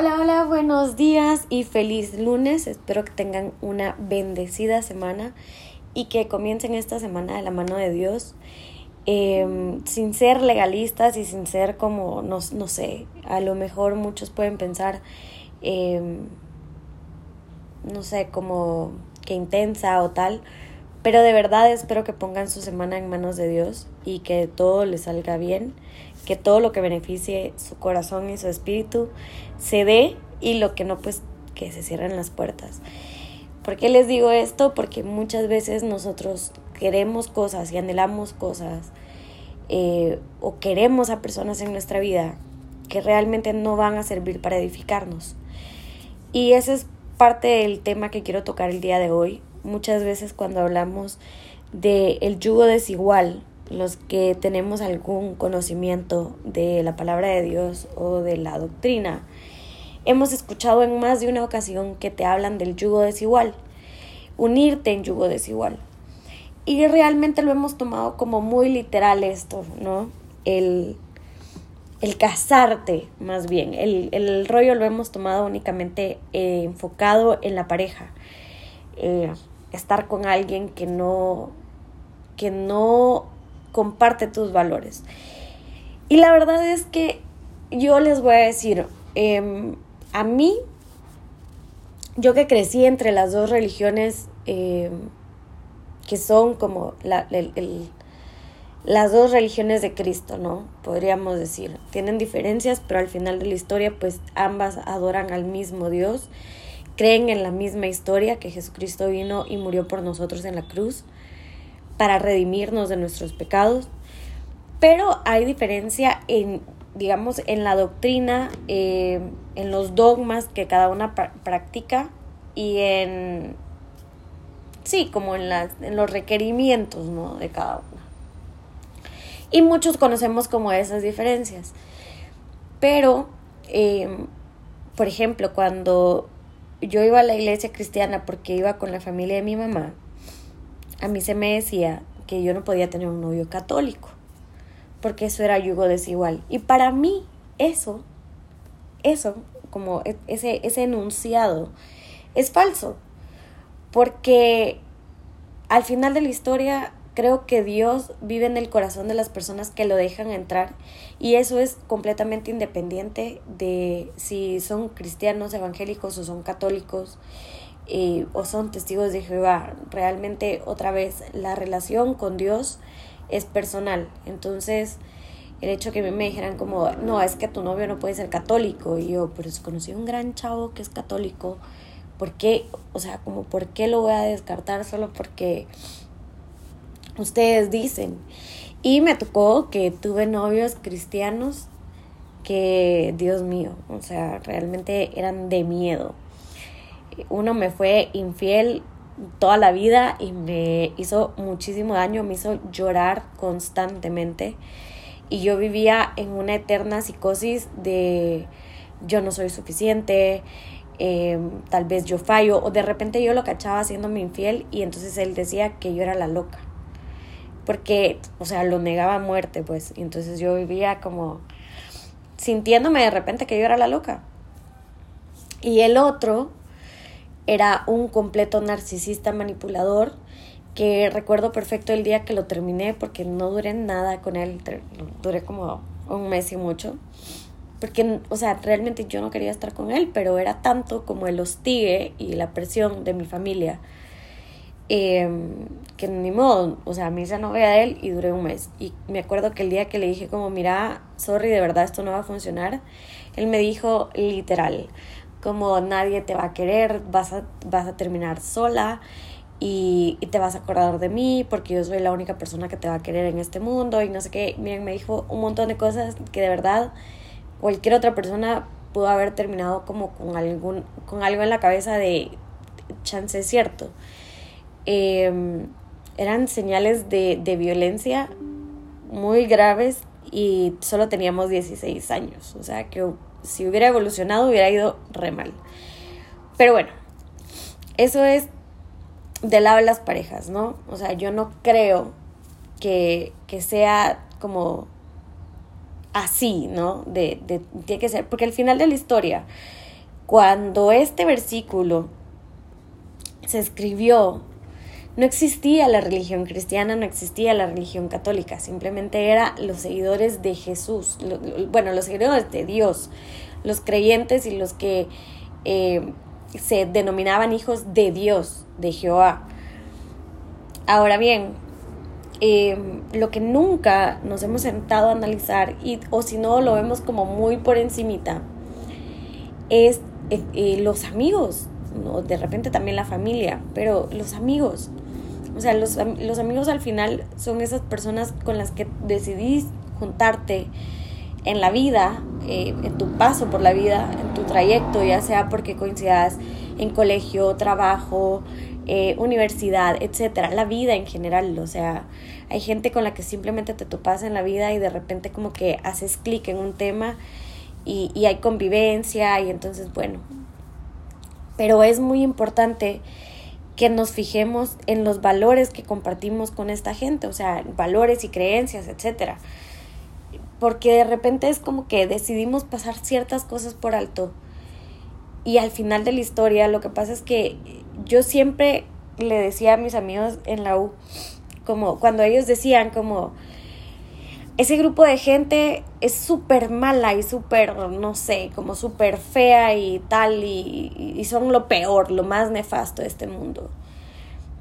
Hola, hola, buenos días y feliz lunes. Espero que tengan una bendecida semana y que comiencen esta semana de la mano de Dios. Em, sin ser legalistas y sin ser como, no, no sé, a lo mejor muchos pueden pensar, em, no sé, como que intensa o tal, pero de verdad espero que pongan su semana en manos de Dios y que todo les salga bien, que todo lo que beneficie su corazón y su espíritu se dé y lo que no, pues que se cierren las puertas. ¿Por qué les digo esto? Porque muchas veces nosotros queremos cosas y anhelamos cosas eh, o queremos a personas en nuestra vida que realmente no van a servir para edificarnos. Y ese es parte del tema que quiero tocar el día de hoy. Muchas veces cuando hablamos del el yugo desigual, los que tenemos algún conocimiento de la palabra de Dios o de la doctrina, hemos escuchado en más de una ocasión que te hablan del yugo desigual, unirte en yugo desigual. Y realmente lo hemos tomado como muy literal esto, ¿no? El, el casarte, más bien. El, el, rollo lo hemos tomado únicamente eh, enfocado en la pareja. Eh, estar con alguien que no, que no comparte tus valores. Y la verdad es que yo les voy a decir, em, a mí, yo que crecí entre las dos religiones em, que son como la, las dos religiones de Cristo, ¿no? Podríamos decir. Tienen diferencias, pero al final de la historia, pues ambas adoran al mismo Dios, creen en la misma historia que Jesucristo vino y murió por nosotros en la cruz para redimirnos de nuestros pecados. Pero hay diferencia en, digamos, en la doctrina, eh, en los dogmas que cada una practica y en, sí, como en, las, en los requerimientos, ¿no? De cada una. Y muchos conocemos como esas diferencias. Pero, eh, por ejemplo, cuando yo iba a la iglesia cristiana porque iba con la familia de mi mamá, a mí se me decía que yo no podía tener un novio católico, porque eso era yugo desigual. Y para mí, eso, eso, como e, ese, ese enunciado, es falso, porque al final de la historia creo que Dios vive en el corazón de las personas que lo dejan entrar y eso es completamente independiente de si son cristianos evangélicos o son católicos o son testigos de Jehová. Realmente, otra vez, la relación con Dios es personal. Entonces, el hecho que me dijeran como, no, es que tu novio no puede ser católico. Y yo, pero si conocí un gran chavo que es católico, ¿por qué? O sea, como, ¿por qué lo voy a descartar solo porque ustedes dicen? Y me tocó que tuve novios cristianos que, Dios mío, o sea, realmente eran de miedo uno me fue infiel toda la vida y me hizo muchísimo daño, me hizo llorar constantemente. Y yo vivía en una eterna psicosis de yo no soy suficiente, em, tal vez yo fallo o de repente yo lo cachaba haciéndome infiel y entonces él decía que yo era la loca. Porque, o sea, lo negaba a muerte, pues, y entonces yo vivía como sintiéndome de repente que yo era la loca. Y el otro era un completo narcisista manipulador que recuerdo perfecto el día que lo terminé porque no duré nada con él, duré como un mes y mucho. Porque, o sea, realmente yo no quería estar con él, pero era tanto como el hostigue y la presión de mi familia em, que ni modo, o sea, a mí se no veía a él y duré un mes. Y me acuerdo que el día que le dije como, mira, sorry, de verdad esto no va a funcionar, él me dijo literal, como nadie te va a querer, vas a, vas a terminar sola y, te vas a acordar de mí porque yo soy la única persona que te va a querer en este mundo y no sé qué. Miren, me dijo un montón de cosas que de verdad cualquier otra persona pudo haber terminado como con, algún, con algo en la cabeza de chance cierto. Em, eran señales de, de violencia muy graves y solo teníamos 16 años, o sea que si hubiera evolucionado hubiera ido re mal. Pero bueno, eso es del lado de las parejas, ¿no? O sea, yo no creo que, que sea como así, ¿no? De, de, tiene que ser, porque al final de la historia, cuando este versículo se escribió, no existía la religión cristiana, no existía la religión católica, simplemente era los seguidores de Jesús, bueno, los seguidores de Dios, los creyentes y los que eh, se denominaban hijos de Dios, de Jehová. Ahora bien, eh, lo que nunca nos hemos sentado a analizar, y, o si no lo vemos como muy por encimita, es eh, los amigos, ¿no? de repente también la familia, pero los amigos. O sea, los, los amigos al final son esas personas con las que decidís juntarte en la vida, eh, en tu paso por la vida, en tu trayecto, ya sea porque coincidas en colegio, trabajo, eh, universidad, etcétera, la vida en general, o sea, hay gente con la que simplemente te topas en la vida y de repente como que haces clic en un tema y, y hay convivencia y entonces, bueno, pero es muy importante que nos fijemos en los valores que compartimos con esta gente, o sea, valores y creencias, etcétera. Porque de repente es como que decidimos pasar ciertas cosas por alto. Y al final de la historia, lo que pasa es que yo siempre le decía a mis amigos en la U, como cuando ellos decían como, ese grupo de gente es súper mala y súper, no sé, como súper fea y tal, y, son lo peor, lo más nefasto de este mundo.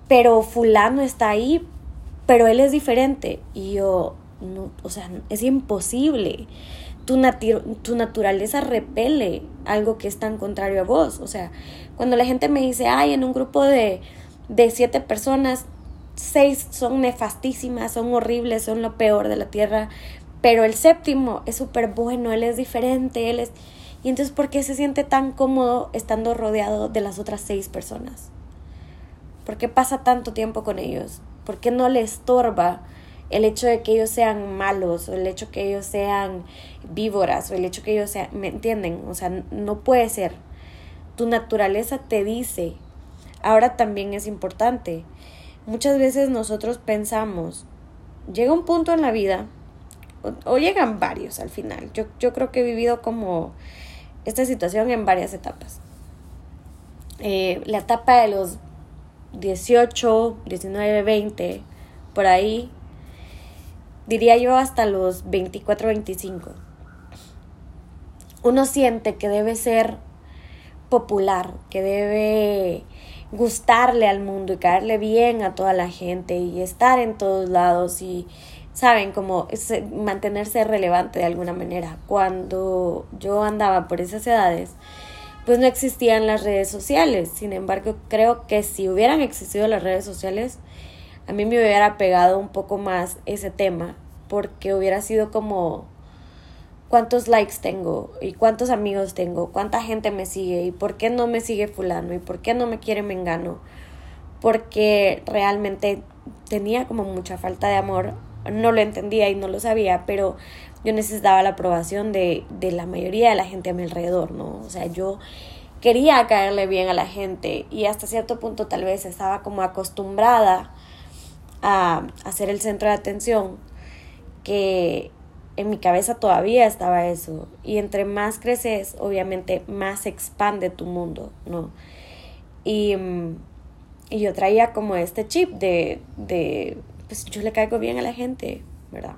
Pero fulano está ahí, pero él es diferente. Y yo, no, o sea, es imposible. Tu, tu naturaleza repele algo que es tan contrario a vos. O sea, cuando la gente me dice, ay, en un grupo de, de siete personas seis son nefastísimas, son horribles, son lo peor de la tierra, pero el séptimo es súper bueno, él es diferente, él es... Y entonces, ¿por qué se siente tan cómodo estando rodeado de las otras seis personas? ¿Por qué pasa tanto tiempo con ellos? ¿Por qué no le estorba el hecho de que ellos sean malos o el hecho de que ellos sean víboras o el hecho de que ellos sean... ¿Me entienden? O sea, no puede ser. Tu naturaleza te dice. Ahora también es importante muchas veces nosotros pensamos, llega un punto en la vida, o, llegan varios al final. Yo, yo, creo que he vivido como esta situación en varias etapas. Eh, la etapa de los 18, 19, 20, por ahí, diría yo hasta los 24, 25. Uno siente que debe ser popular, que debe gustarle al mundo y caerle bien a toda la gente y estar en todos lados y saben como mantenerse relevante de alguna manera. Cuando yo andaba por esas edades, pues no existían las redes sociales. Sin embargo, creo que si hubieran existido las redes sociales, a mí me hubiera pegado un poco más ese tema, porque hubiera sido como cuántos likes tengo y cuántos amigos tengo, cuánta gente me sigue y por qué no me sigue fulano y por qué no me quiere mengano. Porque realmente tenía como mucha falta de amor, no lo entendía y no lo sabía, pero yo necesitaba la aprobación de, de la mayoría de la gente a mi alrededor, ¿no? O sea, yo quería caerle bien a la gente y hasta cierto punto tal vez estaba como acostumbrada a, a ser el centro de atención que en mi cabeza todavía estaba eso. Y entre más creces, obviamente, más se expande tu mundo, ¿no? Y, mm, y yo traía como este chip de, de, pues yo le caigo bien a la gente, ¿verdad?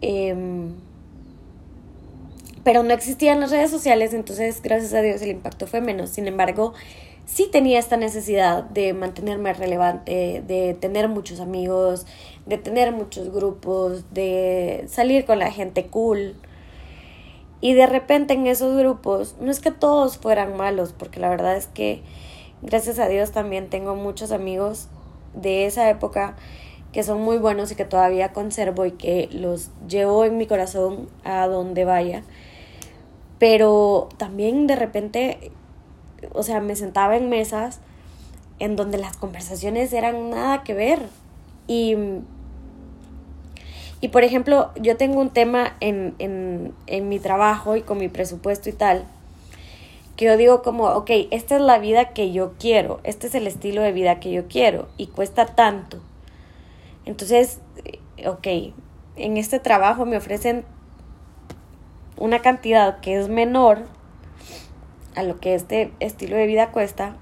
Em, pero no existían las redes sociales, entonces gracias a Dios el impacto fue menos. Sin embargo, sí tenía esta necesidad de mantenerme relevante, de tener muchos amigos, de tener muchos grupos, de salir con la gente cool. Y de repente en esos grupos, no es que todos fueran malos, porque la verdad es que gracias a Dios también tengo muchos amigos de esa época que son muy buenos y que todavía conservo y que los llevo en mi corazón a donde vaya. Pero también de repente o sea, me sentaba en mesas en donde las conversaciones eran nada que ver. Y, y por ejemplo, yo tengo un tema en, en, en mi trabajo y con mi presupuesto y tal, que yo digo como, ok, esta es la vida que yo quiero, este es el estilo de vida que yo quiero y cuesta tanto. Entonces, ok, en este trabajo me ofrecen una cantidad que es menor a lo que este estilo de vida cuesta,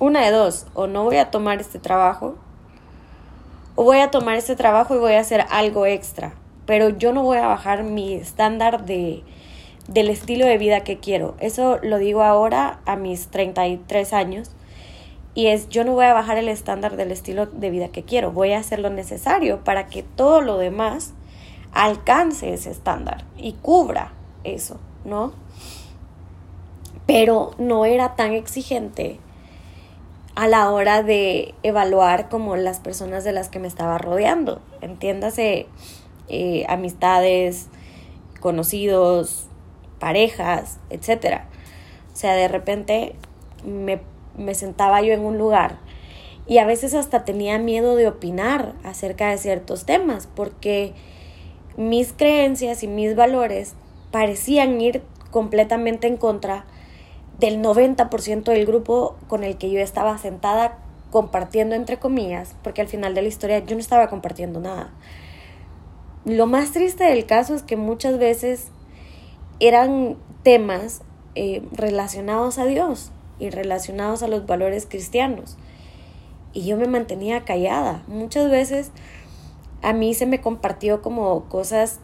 una de dos, o no voy a tomar este trabajo, voy a tomar este trabajo y voy a hacer algo extra, pero yo no voy a bajar mi estándar de, del estilo de vida que quiero. Eso lo digo ahora a mis 33 años. Y es, yo no voy a bajar el estándar del estilo de vida que quiero, voy a hacer lo necesario para que todo lo demás alcance ese estándar y cubra eso, ¿no? Pero no era tan exigente a la hora de evaluar como las personas de las que me estaba rodeando. Entiéndase, eh, amistades, conocidos, parejas, etc. O sea, de repente me, me sentaba yo en un lugar y a veces hasta tenía miedo de opinar acerca de ciertos temas porque mis creencias y mis valores parecían ir completamente en contra del 90% del grupo con el que yo estaba sentada compartiendo entre comillas, porque al final de la historia yo no estaba compartiendo nada. Lo más triste del caso es que muchas veces eran temas eh, relacionados a Dios y relacionados a los valores cristianos. Y yo me mantenía callada. Muchas veces a mí se me compartió como cosas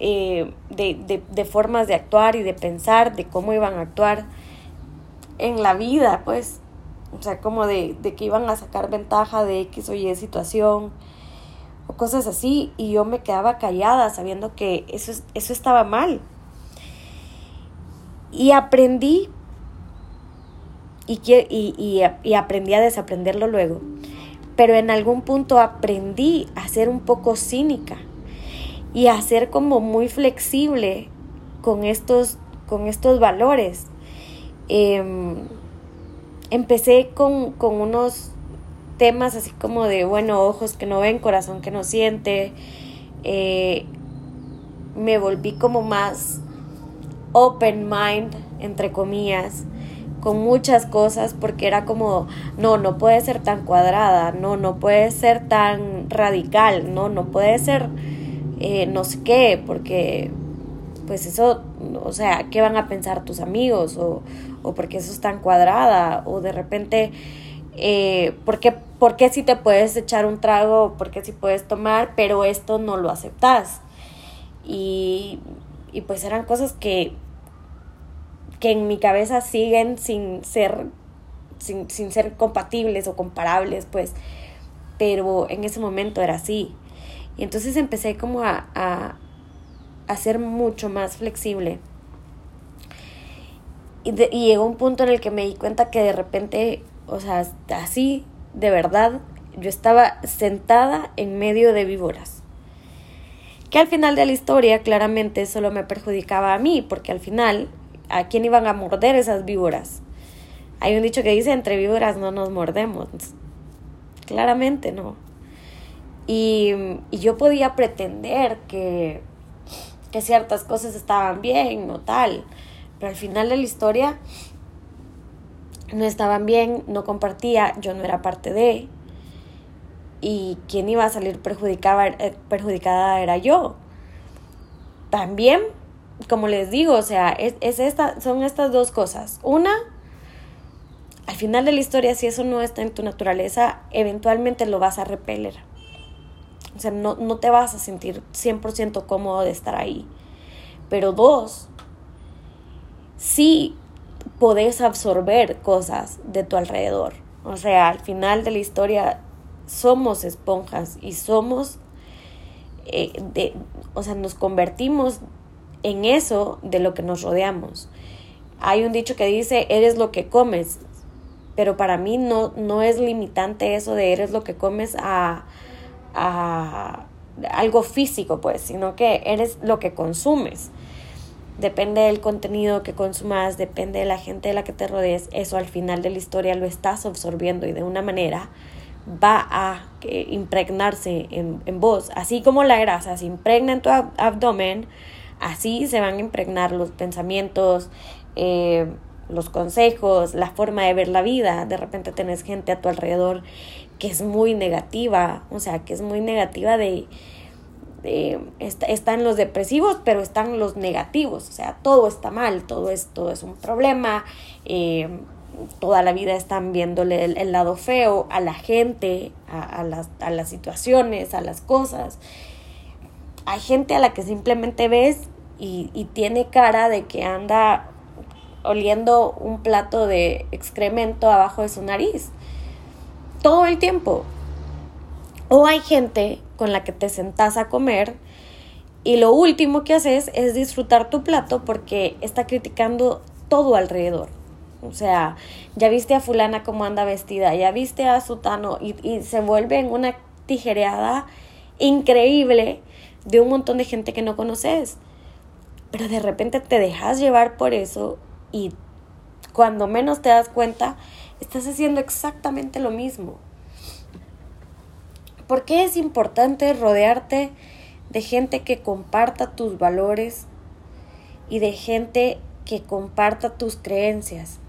eh, de, de, formas de actuar y de pensar, de cómo iban a actuar en la vida, pues, o sea, como de, de que iban a sacar ventaja de X o Y situación o cosas así, y yo me quedaba callada sabiendo que eso, eso estaba mal. Y aprendí, y, y, y aprendí a desaprenderlo luego, pero en algún punto aprendí a ser un poco cínica y a ser como muy flexible con estos, con estos valores. Em, empecé con, con, unos temas así como de, bueno, ojos que no ven, corazón que no siente. Eh, me volví como más open mind, entre comillas, con muchas cosas porque era como, no, no puede ser tan cuadrada, no, no puede ser tan radical, no, no puede ser eh, no sé qué, porque pues eso, o sea, ¿qué van a pensar tus amigos? O, o porque eso es tan cuadrada, o de repente, eh, ¿por, qué, ¿por qué si te puedes echar un trago? ¿Por qué si puedes tomar? Pero esto no lo aceptas. Y, y pues eran cosas que, que en mi cabeza siguen sin ser, sin, sin ser compatibles o comparables, pues, pero en ese momento era así. Y entonces empecé como a, a, ser mucho más flexible. Y, y llegó un punto en el que me di cuenta que de repente, o sea, así, de verdad, yo estaba sentada en medio de víboras. Que al final de la historia claramente solo me perjudicaba a mí, porque al final, ¿a quién iban a morder esas víboras? Hay un dicho que dice, entre víboras no nos mordemos. Claramente no. Y, yo podía pretender que, que ciertas cosas estaban bien o tal, pero al final de la historia no estaban bien, no compartía, yo no era parte de, y quien iba a salir perjudicada, eh, perjudicada era yo. También, como les digo, o sea, es, es son estas dos cosas. Una, al final de la historia, si eso no está en tu naturaleza, eventualmente lo vas a repeler. O sea, no, no te vas a sentir 100% cómodo de estar ahí. Pero dos, sí podés absorber cosas de tu alrededor. O sea, al final de la historia somos esponjas y somos, eh, de, o sea, nos convertimos en eso de lo que nos rodeamos. Hay un dicho que dice, eres lo que comes, pero para mí no, no es limitante eso de eres lo que comes a, a algo físico, pues, sino que eres lo que consumes. Depende del contenido que consumas, depende de la gente de la que te rodees, eso al final de la historia lo estás absorbiendo y de una manera va a impregnarse en, en vos. Así como la grasa se impregna en tu abdomen, así se van a impregnar los pensamientos, eh, los consejos, la forma de ver la vida. De repente tenés gente a tu alrededor que es muy negativa, o sea, que es muy negativa de, eh, están los depresivos, pero están los negativos, o sea, todo está mal, todo es, todo es un problema, eh, toda la vida están viéndole el, lado feo a la gente, a, las, a las situaciones, a las cosas. Hay gente a la que simplemente ves y, y tiene cara de que anda oliendo un plato de excremento abajo de su nariz. Todo el tiempo. O hay gente con la que te sentás a comer y lo último que haces es disfrutar tu plato porque está criticando todo alrededor. O sea, ya viste a fulana cómo anda vestida, ya viste a sutano y, y se vuelve en una tijereada increíble de un montón de gente que no conoces. Pero de repente te dejas llevar por eso y cuando menos te das cuenta, estás haciendo exactamente lo mismo. ¿Por qué es importante rodearte de gente que comparta tus valores y de gente que comparta tus creencias?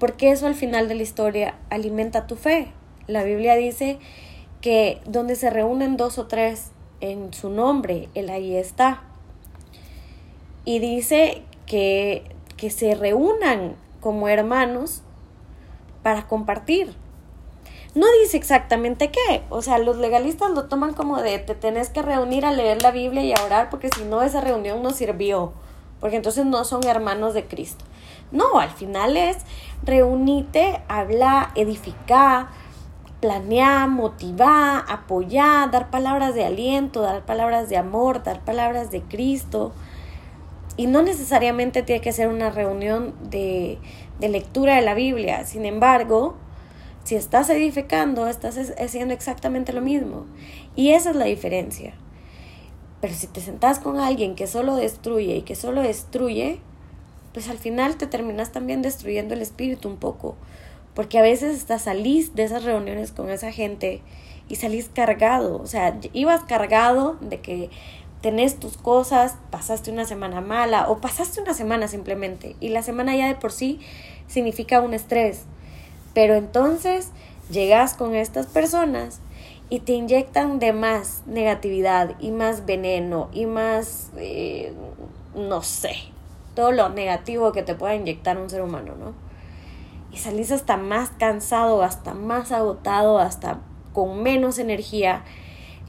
Porque eso al final de la historia alimenta tu fe. La Biblia dice que donde se reúnen dos o tres en su nombre, Él ahí está. Y dice que, que se reúnan como hermanos para compartir. No dice exactamente qué, o sea, los legalistas lo toman como de te tenés que reunir a leer la Biblia y a orar porque si no esa reunión no sirvió, porque entonces no son hermanos de Cristo. No, al final es reunite, habla, edificar, planear, motivar, apoyar, dar palabras de aliento, dar palabras de amor, dar palabras de Cristo. Y no necesariamente tiene que ser una reunión de, de lectura de la Biblia. Sin embargo, si estás edificando, estás haciendo exactamente lo mismo. Y esa es la diferencia. Pero si te sentás con alguien que solo destruye y que solo destruye, pues al final te terminas también destruyendo el espíritu un poco. Porque a veces estás salís de esas reuniones con esa gente y salís cargado. O sea, ibas cargado de que tenés tus cosas, pasaste una semana mala o pasaste una semana simplemente. Y la semana ya de por sí significa un estrés. Pero entonces llegas con estas personas y te inyectan de más negatividad y más veneno y más, eh, no sé, todo lo negativo que te pueda inyectar un ser humano, ¿no? Y salís hasta más cansado, hasta más agotado, hasta con menos energía.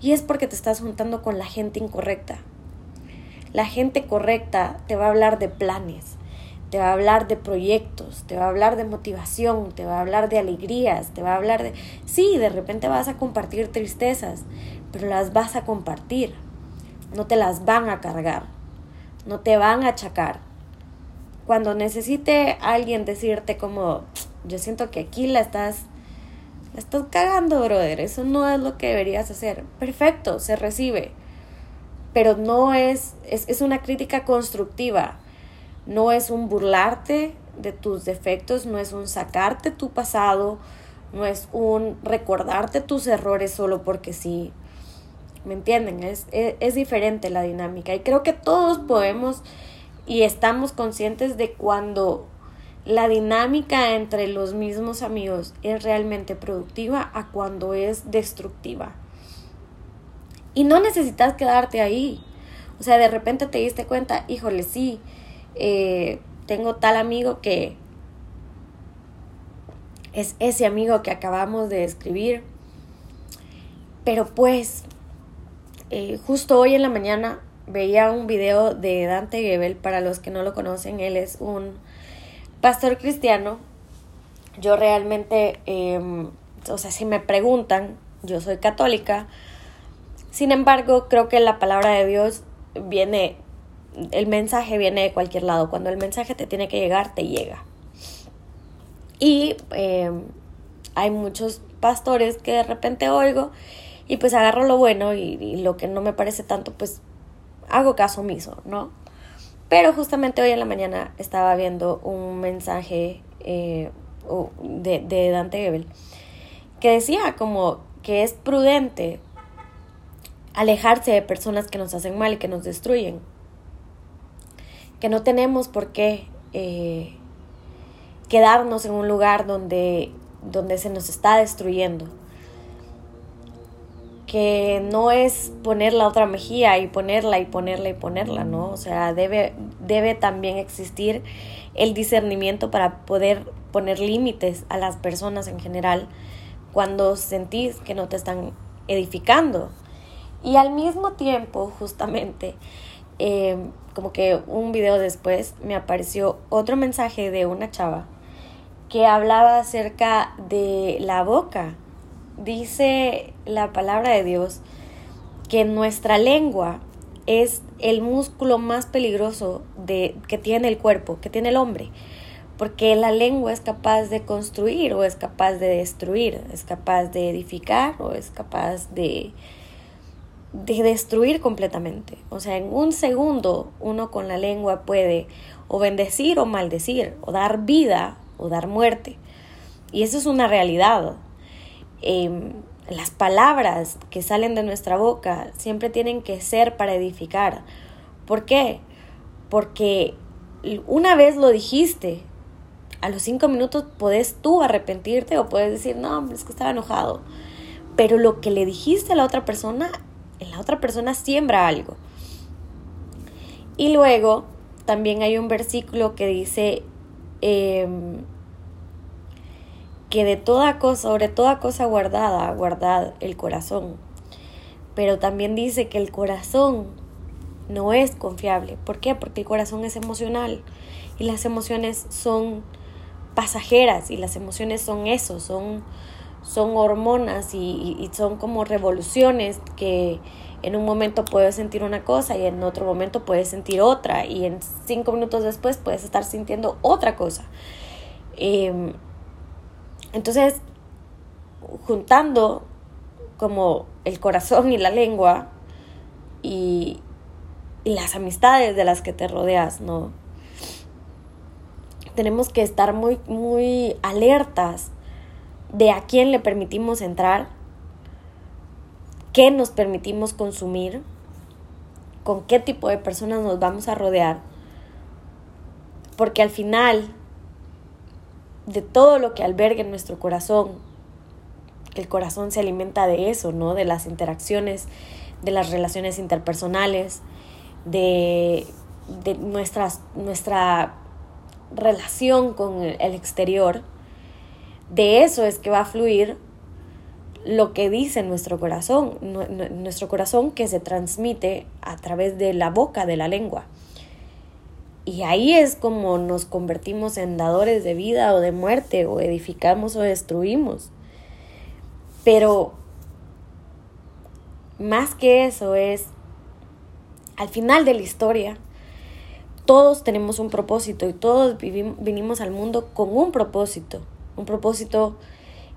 Y es porque te estás juntando con la gente incorrecta. La gente correcta te va a hablar de planes, te va a hablar de proyectos, te va a hablar de motivación, te va a hablar de alegrías, te va a hablar de... Sí, de repente vas a compartir tristezas, pero las vas a compartir. No te las van a cargar, no te van a achacar cuando necesite alguien decirte como, yo siento que aquí la estás, la estás cagando, brother, eso no es lo que deberías hacer. Perfecto, se recibe, pero no es, es, es una crítica constructiva, no es un burlarte de tus defectos, no es un sacarte tu pasado, no es un recordarte tus errores solo porque sí. ¿Me entienden? Es, es, es diferente la dinámica y creo que todos podemos y estamos conscientes de cuando la dinámica entre los mismos amigos es realmente productiva a cuando es destructiva. Y no necesitas quedarte ahí. O sea, de repente te diste cuenta, híjole, sí, eh, tengo tal amigo que es ese amigo que acabamos de escribir. Pero pues, eh, justo hoy en la mañana veía un video de Dante Gebel, para los que no lo conocen, él es un pastor cristiano. Yo realmente, em, o sea, si me preguntan, yo soy católica, sin embargo, creo que la palabra de Dios viene, el mensaje viene de cualquier lado, cuando el mensaje te tiene que llegar, te llega. Y em, hay muchos pastores que de repente oigo y pues agarro lo bueno y lo que no me parece tanto, pues hago caso omiso, ¿no? Pero justamente hoy en la mañana estaba viendo un mensaje eh, de, de Dante Gebel que decía como que es prudente alejarse de personas que nos hacen mal y que nos destruyen. Que no tenemos por qué eh, quedarnos en un lugar donde, donde se nos está destruyendo. Que no es poner la otra mejilla y ponerla y ponerla y ponerla, ¿no? O sea, debe, debe también existir el discernimiento para poder poner límites a las personas en general cuando sentís que no te están edificando. Y al mismo tiempo, justamente, eh, como que un video después me apareció otro mensaje de una chava que hablaba acerca de la boca dice la palabra de Dios que nuestra lengua es el músculo más peligroso de, que tiene el cuerpo, que tiene el hombre, porque la lengua es capaz de construir o es capaz de destruir, es capaz de edificar o es capaz de, de destruir completamente. O sea, en un segundo uno con la lengua puede o bendecir o maldecir, o dar vida o dar muerte. Y eso es una realidad. Em, las palabras que salen de nuestra boca siempre tienen que ser para edificar. ¿Por qué? Porque una vez lo dijiste, a los cinco minutos puedes tú arrepentirte o puedes decir, no, es que estaba enojado. Pero lo que le dijiste a la otra persona, en la otra persona siembra algo. Y luego también hay un versículo que dice, em, que de toda cosa, sobre toda cosa guardada, guardad el corazón. Pero también dice que el corazón no es confiable. ¿Por qué? Porque el corazón es emocional y las emociones son pasajeras y las emociones son eso, son, son hormonas y, y son como revoluciones que en un momento puedes sentir una cosa y en otro momento puedes sentir otra y en cinco minutos después puedes estar sintiendo otra cosa. Eh, entonces, juntando como el corazón y la lengua y, las amistades de las que te rodeas, ¿no? Tenemos que estar muy, muy alertas de a quién le permitimos entrar, qué nos permitimos consumir, con qué tipo de personas nos vamos a rodear, porque al final de todo lo que alberga en nuestro corazón. El corazón se alimenta de eso, ¿no? De las interacciones, de las relaciones interpersonales, de, de nuestras, nuestra relación con el exterior. De eso es que va a fluir lo que dice nuestro corazón, nuestro corazón que se transmite a través de la boca, de la lengua. Y ahí es como nos convertimos en dadores de vida o de muerte, o edificamos o destruimos. Pero más que eso es, al final de la historia, todos tenemos un propósito y todos vinimos al mundo con un propósito, un propósito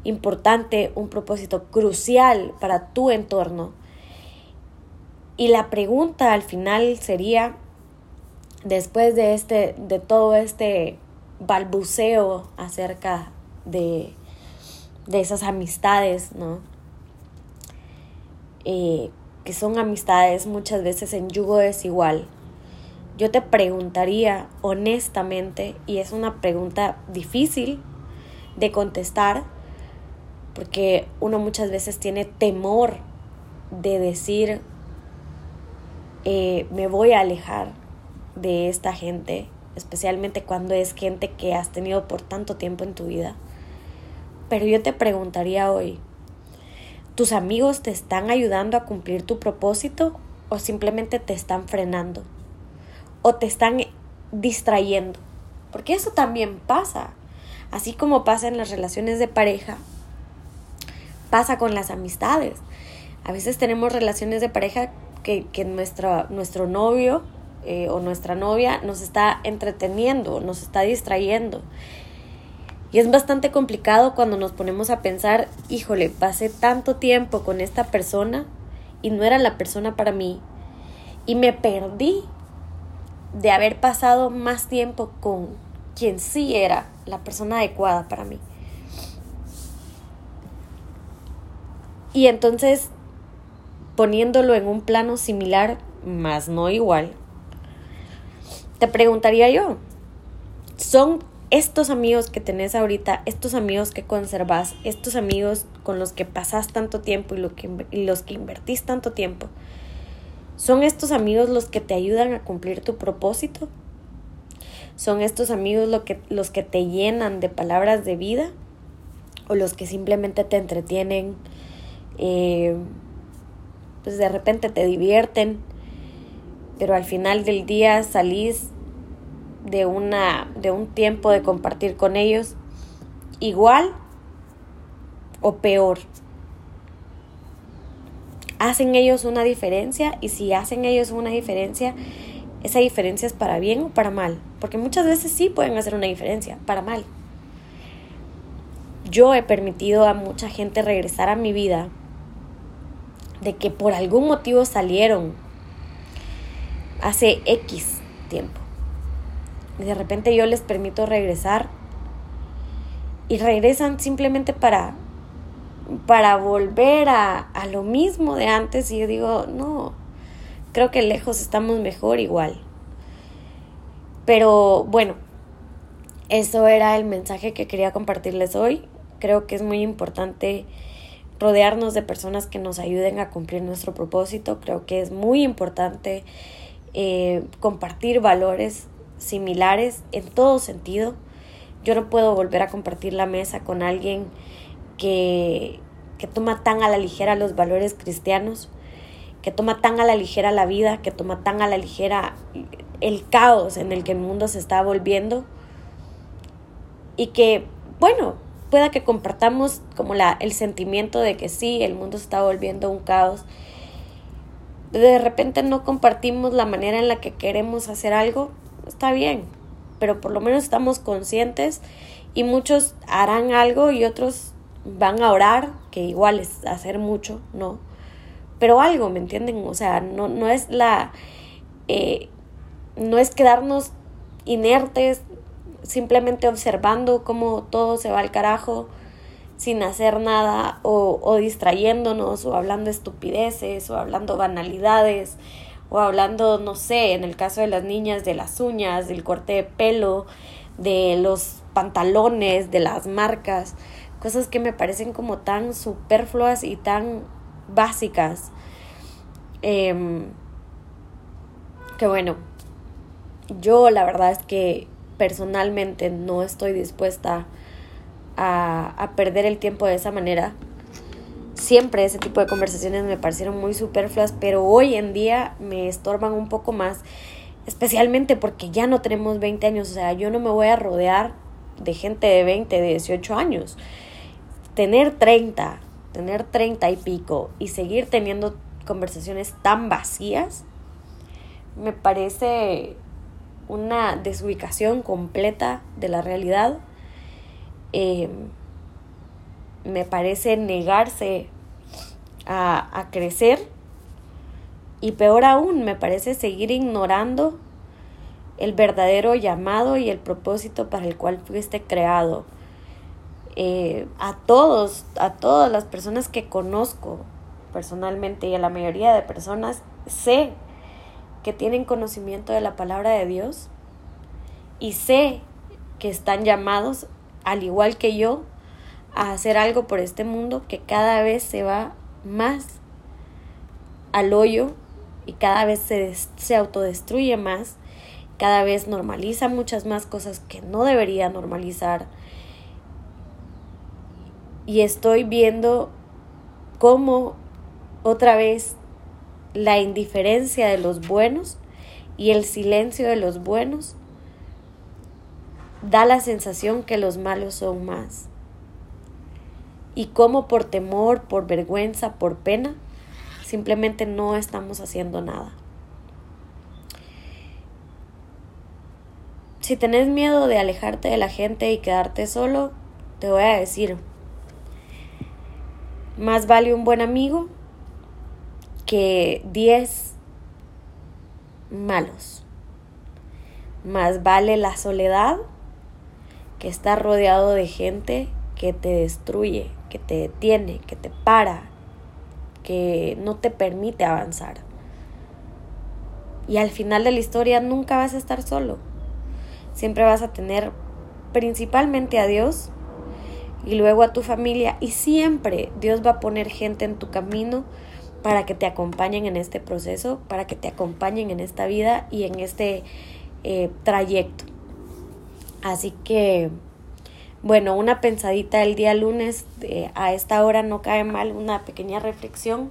importante, un propósito crucial para tu entorno. Y la pregunta al final sería, después de este, de todo este balbuceo acerca de, de esas amistades, ¿no? Eh, que son amistades muchas veces en yugo desigual. Yo te preguntaría honestamente, y es una pregunta difícil de contestar, porque uno muchas veces tiene temor de decir, eh, me voy a alejar, de esta gente, especialmente cuando es gente que has tenido por tanto tiempo en tu vida. Pero yo te preguntaría hoy, ¿tus amigos te están ayudando a cumplir tu propósito o simplemente te están frenando? ¿O te están distrayendo? Porque eso también pasa. Así como pasa en las relaciones de pareja, pasa con las amistades. A veces tenemos relaciones de pareja que, que nuestro, nuestro novio eh, o nuestra novia nos está entreteniendo, nos está distrayendo. Y es bastante complicado cuando nos ponemos a pensar, híjole, pasé tanto tiempo con esta persona y no era la persona para mí. Y me perdí de haber pasado más tiempo con quien sí era la persona adecuada para mí. Y entonces, poniéndolo en un plano similar, más no igual, te preguntaría yo, ¿son estos amigos que tenés ahorita, estos amigos que conservas, estos amigos con los que pasás tanto tiempo y, que, y los que invertís tanto tiempo, ¿son estos amigos los que te ayudan a cumplir tu propósito? ¿Son estos amigos lo que, los que te llenan de palabras de vida? ¿O los que simplemente te entretienen? Eh, pues de repente te divierten, pero al final del día salís de, una, de un tiempo de compartir con ellos igual o peor. ¿Hacen ellos una diferencia? Y si hacen ellos una diferencia, esa diferencia es para bien o para mal. Porque muchas veces sí pueden hacer una diferencia, para mal. Yo he permitido a mucha gente regresar a mi vida de que por algún motivo salieron hace X tiempo. Y de repente yo les permito regresar y regresan simplemente para para volver a, a lo mismo de antes y yo digo, no, creo que lejos estamos mejor igual. Pero bueno, eso era el mensaje que quería compartirles hoy. Creo que es muy importante rodearnos de personas que nos ayuden a cumplir nuestro propósito. Creo que es muy importante eh, compartir valores similares en todo sentido. Yo no puedo volver a compartir la mesa con alguien que, que toma tan a la ligera los valores cristianos, que toma tan a la ligera la vida, que toma tan a la ligera el caos en el que el mundo se está volviendo y que, bueno, pueda que compartamos como la, el sentimiento de que sí, el mundo se está volviendo un caos. De repente no compartimos la manera en la que queremos hacer algo, está bien, pero por lo menos estamos conscientes y muchos harán algo y otros van a orar, que igual es hacer mucho, ¿no? Pero algo, ¿me entienden? O sea, no, no es la... Eh, no es quedarnos inertes simplemente observando cómo todo se va al carajo sin hacer nada o, o distrayéndonos o hablando estupideces o hablando banalidades o hablando, no sé, en el caso de las niñas, de las uñas, del corte de pelo, de los pantalones, de las marcas, cosas que me parecen como tan superfluas y tan básicas. Em, que bueno, yo la verdad es que personalmente no estoy dispuesta a, perder el tiempo de esa manera. Siempre ese tipo de conversaciones me parecieron muy superfluas, pero hoy en día me estorban un poco más, especialmente porque ya no tenemos 20 años, o sea, yo no me voy a rodear de gente de 20, de 18 años. Tener 30, tener 30 y pico y seguir teniendo conversaciones tan vacías, me parece una desubicación completa de la realidad. Eh, me parece negarse a, a crecer y peor aún, me parece seguir ignorando el verdadero llamado y el propósito para el cual fuiste creado. Eh, a todos, a todas las personas que conozco personalmente y a la mayoría de personas, sé que tienen conocimiento de la palabra de Dios y sé que están llamados, al igual que yo, a hacer algo por este mundo que cada vez se va más al hoyo y cada vez se, se autodestruye más, cada vez normaliza muchas más cosas que no debería normalizar. Y estoy viendo cómo otra vez la indiferencia de los buenos y el silencio de los buenos da la sensación que los malos son más. Y como por temor, por vergüenza, por pena, simplemente no estamos haciendo nada. Si tenés miedo de alejarte de la gente y quedarte solo, te voy a decir, más vale un buen amigo que 10 malos. Más vale la soledad que estar rodeado de gente que te destruye, que te detiene, que te para, que no te permite avanzar. Y al final de la historia nunca vas a estar solo. Siempre vas a tener principalmente a Dios y luego a tu familia y siempre Dios va a poner gente en tu camino para que te acompañen en este proceso, para que te acompañen en esta vida y en este eh, trayecto. Así que, bueno, una pensadita el día lunes, a esta hora no cae mal, una pequeña reflexión.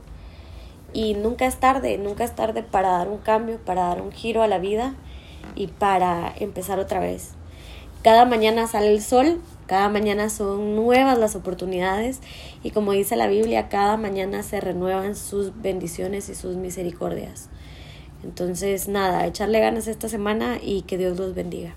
Y nunca es tarde, nunca es tarde para dar un cambio, para dar un giro a la vida y para empezar otra vez. Cada mañana sale el sol, cada mañana son nuevas las oportunidades y como dice la Biblia, cada mañana se renuevan sus bendiciones y sus misericordias. Entonces, nada, echarle ganas esta semana y que Dios los bendiga.